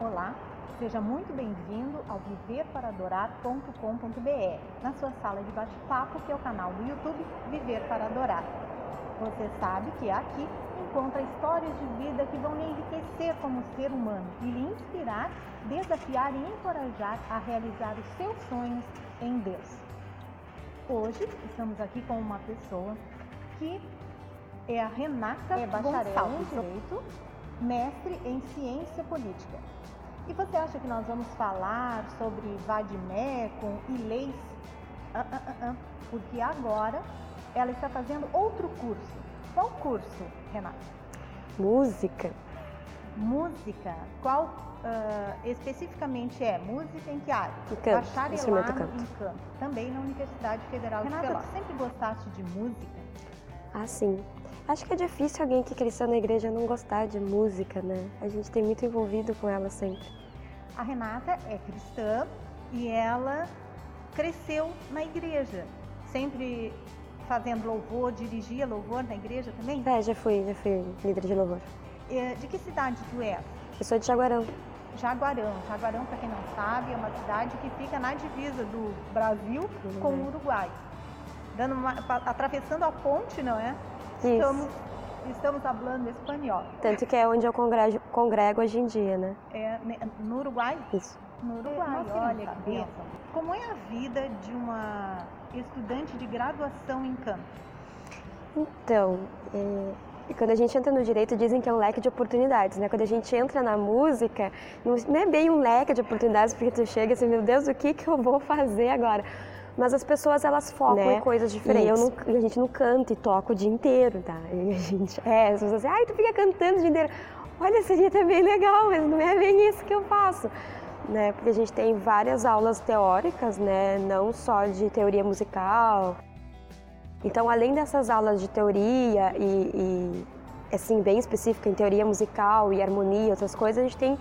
Olá, seja muito bem-vindo ao viverparadorar.com.br, na sua sala de bate-papo, que é o canal do YouTube Viver para Adorar. Você sabe que aqui encontra histórias de vida que vão lhe enriquecer como ser humano e lhe inspirar, desafiar e encorajar a realizar os seus sonhos em Deus. Hoje estamos aqui com uma pessoa que é a Renata é bacharel em Direito, mestre em Ciência Política. E você acha que nós vamos falar sobre vademecum e leis? Ah, ah, ah, porque agora ela está fazendo outro curso. Qual curso, Renata? Música. Música. Qual uh, especificamente é? Música em que área? Em canto, Bacharelado canto. em canto. Também na Universidade Federal Renata, de Pelotas. Renata, sempre gostaste de música? Ah, sim. Acho que é difícil alguém que cresceu na igreja não gostar de música, né? A gente tem muito envolvido com ela sempre. A Renata é cristã e ela cresceu na igreja, sempre fazendo louvor, dirigia louvor na igreja também? É, já fui, já fui líder de louvor. É, de que cidade tu é? Eu sou de Jaguarão. Jaguarão. Jaguarão, para quem não sabe, é uma cidade que fica na divisa do Brasil uhum. com o Uruguai. Dando uma, atravessando a ponte, não é? Isso. Estamos, estamos falando espanhol. Tanto que é onde eu congrego, congrego hoje em dia, né? É, no Uruguai? Isso. No Uruguai, olha que bênção. Como é a vida de uma estudante de graduação em canto? Então, é, quando a gente entra no direito, dizem que é um leque de oportunidades, né? Quando a gente entra na música, não é bem um leque de oportunidades, porque tu chega assim, meu Deus, o que, que eu vou fazer agora? Mas as pessoas elas focam né? em coisas diferentes. E, eu não, a gente não canta e toca o dia inteiro, tá? E a gente, é, as pessoas dizem, ai, tu fica cantando o dia inteiro. Olha, seria também legal, mas não é bem isso que eu faço. Né? Porque a gente tem várias aulas teóricas, né? Não só de teoria musical. Então, além dessas aulas de teoria e, e assim, bem específica em teoria musical e harmonia e outras coisas, a gente tem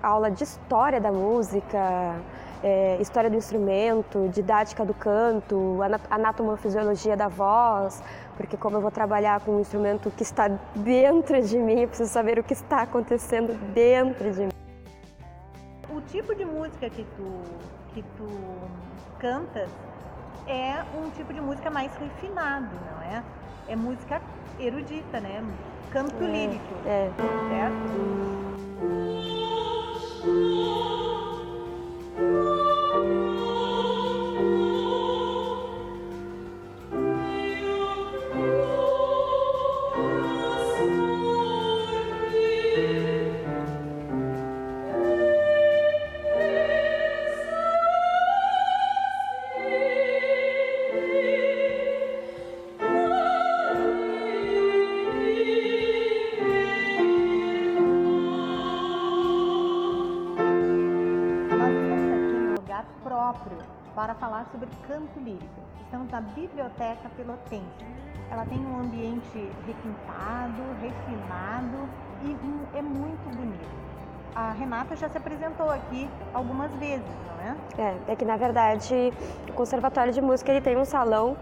aula de história da música, é, história do instrumento, didática do canto, anatomofisiologia da voz, porque como eu vou trabalhar com um instrumento que está dentro de mim, eu preciso saber o que está acontecendo dentro de mim. O tipo de música que tu, que tu cantas é um tipo de música mais refinado, não é? É música erudita, né? Canto é, lírico. É. Certo? Próprio para falar sobre canto lírico. Estamos na Biblioteca Pelotense. Ela tem um ambiente requintado, refinado e é muito bonito. A Renata já se apresentou aqui algumas vezes, não é? É, é que na verdade o Conservatório de Música ele tem um salão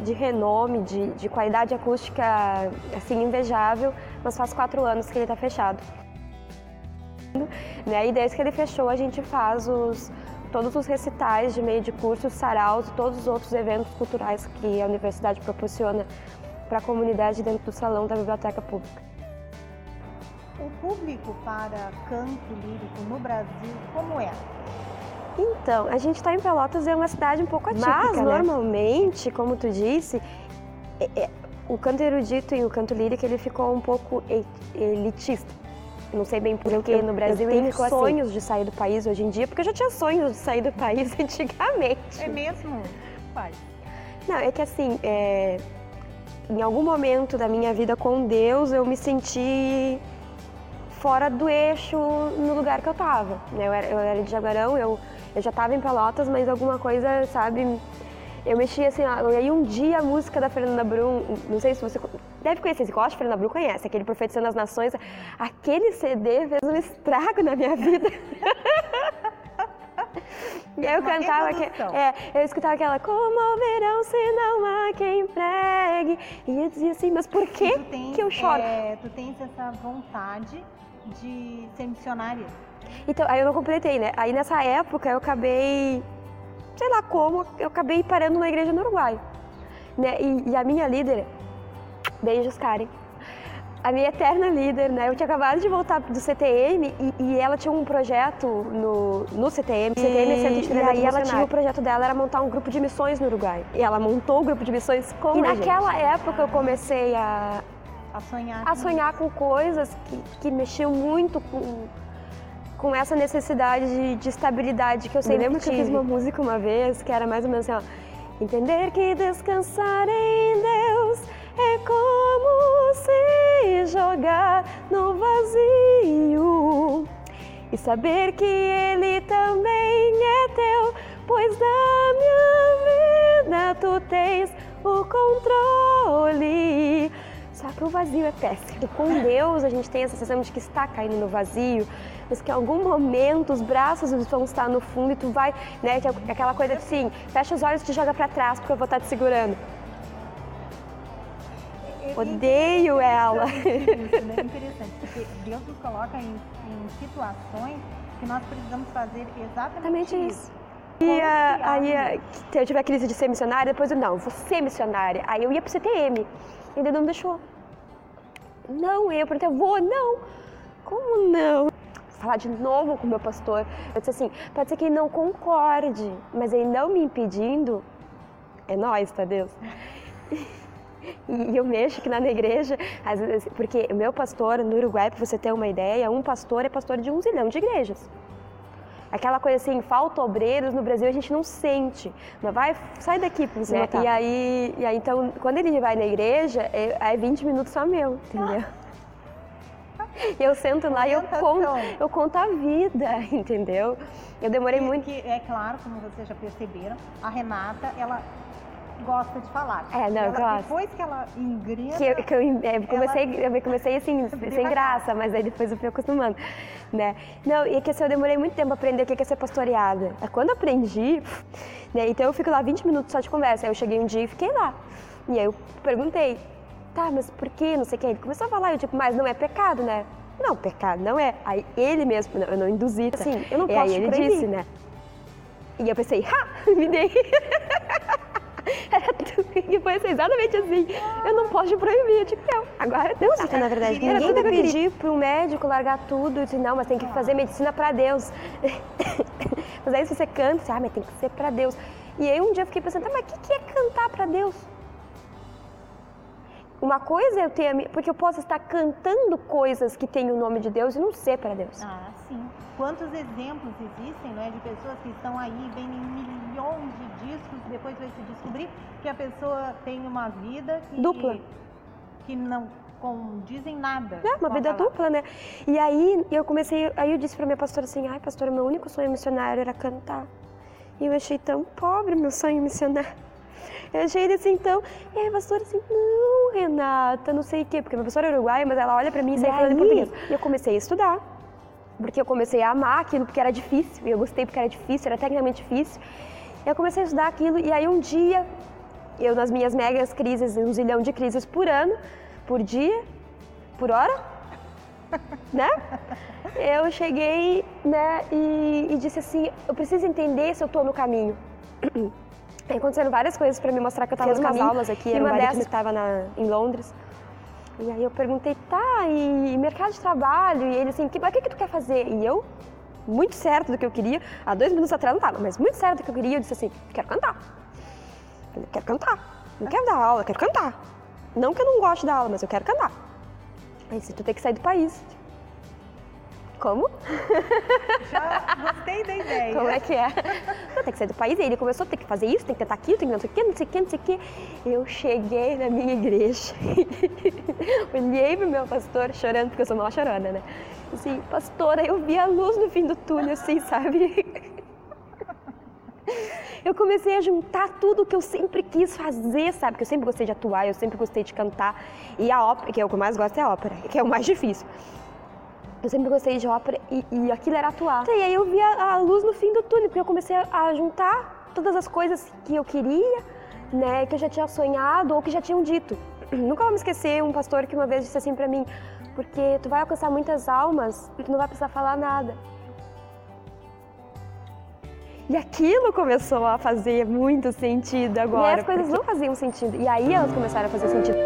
de renome, de, de qualidade acústica assim invejável, mas faz quatro anos que ele está fechado. Né? E desde que ele fechou a gente faz os, todos os recitais de meio de cursos, saraus e todos os outros eventos culturais que a universidade proporciona para a comunidade dentro do salão da biblioteca pública. O público para canto lírico no Brasil, como é? Então, a gente está em Pelotas, é uma cidade um pouco atípica, Mas, né? normalmente, como tu disse, é, é, o canto erudito e o canto lírico, ele ficou um pouco elitista não sei bem porquê no Brasil. Eu tenho assim. sonhos assim. de sair do país hoje em dia, porque eu já tinha sonhos de sair do país antigamente. É mesmo? Pai. Não, é que assim, é... em algum momento da minha vida com Deus, eu me senti fora do eixo no lugar que eu tava. Né? Eu era, eu era de Jaguarão, eu, eu já estava em Pelotas, mas alguma coisa, sabe, eu mexi assim, ó, e aí um dia a música da Fernanda Brum, não sei se você deve conhecer, se gosta de Fernanda Brum, conhece, aquele Profetizando as Nações. Aquele CD fez um estrago na minha vida. E eu cantava, que, é, eu escutava aquela Como verão se não há quem pregue. E eu dizia assim, mas por que, tem, que eu choro? É, tu tens essa vontade de ser missionária? Então, aí eu não completei, né? Aí nessa época eu acabei, sei lá como, eu acabei parando numa igreja no Uruguai. Né? E, e a minha líder, beijos, Karen, a minha eterna líder, né? Eu tinha acabado de voltar do CTM e, e ela tinha um projeto no, no CTM, CTM é Centro de E aí ela tinha o projeto dela era montar um grupo de missões no Uruguai. E ela montou o grupo de missões com E naquela gente. época eu comecei a a sonhar, a sonhar com coisas que, que mexiam muito com com essa necessidade de, de estabilidade que eu sempre lembro tive. que eu fiz uma música uma vez que era mais ou menos assim, ó, entender que descansar em Deus é jogar no vazio e saber que Ele também é teu, pois da minha vida tu tens o controle. Só que o vazio é péssimo. Com Deus a gente tem a sensação de que está caindo no vazio, mas que em algum momento os braços vão estar no fundo e tu vai, né, aquela coisa assim, fecha os olhos e te joga para trás porque eu vou estar te segurando. Odeio ela. Isso, né? Interessante, porque Deus nos coloca em, em situações que nós precisamos fazer exatamente, isso. isso. E a, aí eu tive a crise de ser missionária, depois eu, não, vou ser missionária. Aí eu ia pro CTM, e ele não deixou. Não, eu perguntei, eu vou, não. Como não? Falar de novo com o meu pastor. Eu disse assim, pode ser que ele não concorde, mas ele não me impedindo, é nós, tá Deus? E eu mexo aqui na igreja, vezes, porque o meu pastor no Uruguai, para você ter uma ideia, um pastor é pastor de um zilhão de igrejas. Aquela coisa assim, falta obreiros no Brasil a gente não sente. Mas vai, sai daqui para você né? E aí, e aí, então, quando ele vai na igreja, é, é 20 minutos só meu, entendeu? E eu sento lá e eu conto, eu conto a vida, entendeu? Eu demorei e, muito. Que é claro, como vocês já perceberam, a Renata, ela gosta de falar. É, não, ela, gosto. Depois que ela ingresa... Que eu, que eu, é, comecei, ela... eu comecei assim, sem graça, mas aí depois eu fui acostumando, né? Não, e é que assim, eu demorei muito tempo a aprender o que é ser pastoreada. É quando eu aprendi, né, então eu fico lá 20 minutos só de conversa. Aí eu cheguei um dia e fiquei lá. E aí eu perguntei, tá, mas por que, não sei o que. Ele começou a falar, eu tipo, mas não é pecado, né? Não, pecado não é. Aí ele mesmo, não, eu não induzi, assim, eu não posso E aí ele proibir. disse, né? E eu pensei, ha, me dei. e foi exatamente assim. Eu não posso te proibir. Eu digo, não, agora não. Tá, na verdade, ninguém vai pedir um médico largar tudo e dizer, não, mas tem que fazer medicina para Deus. mas aí se você canta, você, ah, mas tem que ser para Deus. E aí um dia eu fiquei pensando, tá, mas o que é cantar para Deus? Uma coisa é eu ter, porque eu posso estar cantando coisas que têm o nome de Deus e não ser para Deus. Ah, sim. Quantos exemplos existem, não é, de pessoas que estão aí, vendem milhões de discos, depois vai se descobrir que a pessoa tem uma vida que, dupla, que não condizem nada. É, uma vida dupla, né? E aí eu comecei, aí eu disse para minha pastora assim, ai pastora, meu único sonho missionário era cantar. E eu achei tão pobre meu sonho missionário. Eu achei ele assim, então, e aí a pastora assim, não, Renata, não sei o quê, porque minha pastora é uruguaia, mas ela olha pra mim e sai falando em português. E eu comecei a estudar, porque eu comecei a amar aquilo, porque era difícil, e eu gostei porque era difícil, era tecnicamente difícil. E eu comecei a estudar aquilo, e aí um dia, eu nas minhas megas crises, um zilhão de crises por ano, por dia, por hora, né? Eu cheguei, né, e, e disse assim, eu preciso entender se eu estou no caminho. Tem acontecendo várias coisas para me mostrar que eu estava no caminho. aulas aqui, e uma dessas estava em Londres. E aí eu perguntei, tá, e mercado de trabalho? E ele assim, que, o que, que tu quer fazer? E eu, muito certo do que eu queria, há dois minutos atrás não estava, mas muito certo do que eu queria, eu disse assim, quero cantar. Eu quero cantar. Não quero dar aula, quero cantar. Não que eu não goste da aula, mas eu quero cantar. Aí disse, tu tem que sair do país. Como? Já gostei da ideia. Como é que é? Tem que sair do país. E ele começou, tem que fazer isso, tem que tentar aquilo, tem que não sei o quê, não sei o quê, não sei o quê. Eu cheguei na minha igreja, olhei pro meu pastor chorando, porque eu sou uma chorona, né? Assim, pastora, eu vi a luz no fim do túnel, assim, sabe? eu comecei a juntar tudo que eu sempre quis fazer, sabe? Porque eu sempre gostei de atuar, eu sempre gostei de cantar. E a ópera, que é o que eu mais gosto, é a ópera, que é o mais difícil. Eu sempre gostei de ópera e, e aquilo era atuar. E aí eu vi a, luz no fim do túnel, porque eu comecei a, juntar todas as coisas que eu queria, né, que eu já tinha sonhado ou que já tinham dito. Nunca vou me esquecer um pastor que uma vez disse assim para mim: porque tu vai alcançar muitas almas e tu não vai precisar falar nada. E aquilo começou a fazer muito sentido agora. E as coisas porque... não faziam sentido. E aí elas começaram a fazer sentido.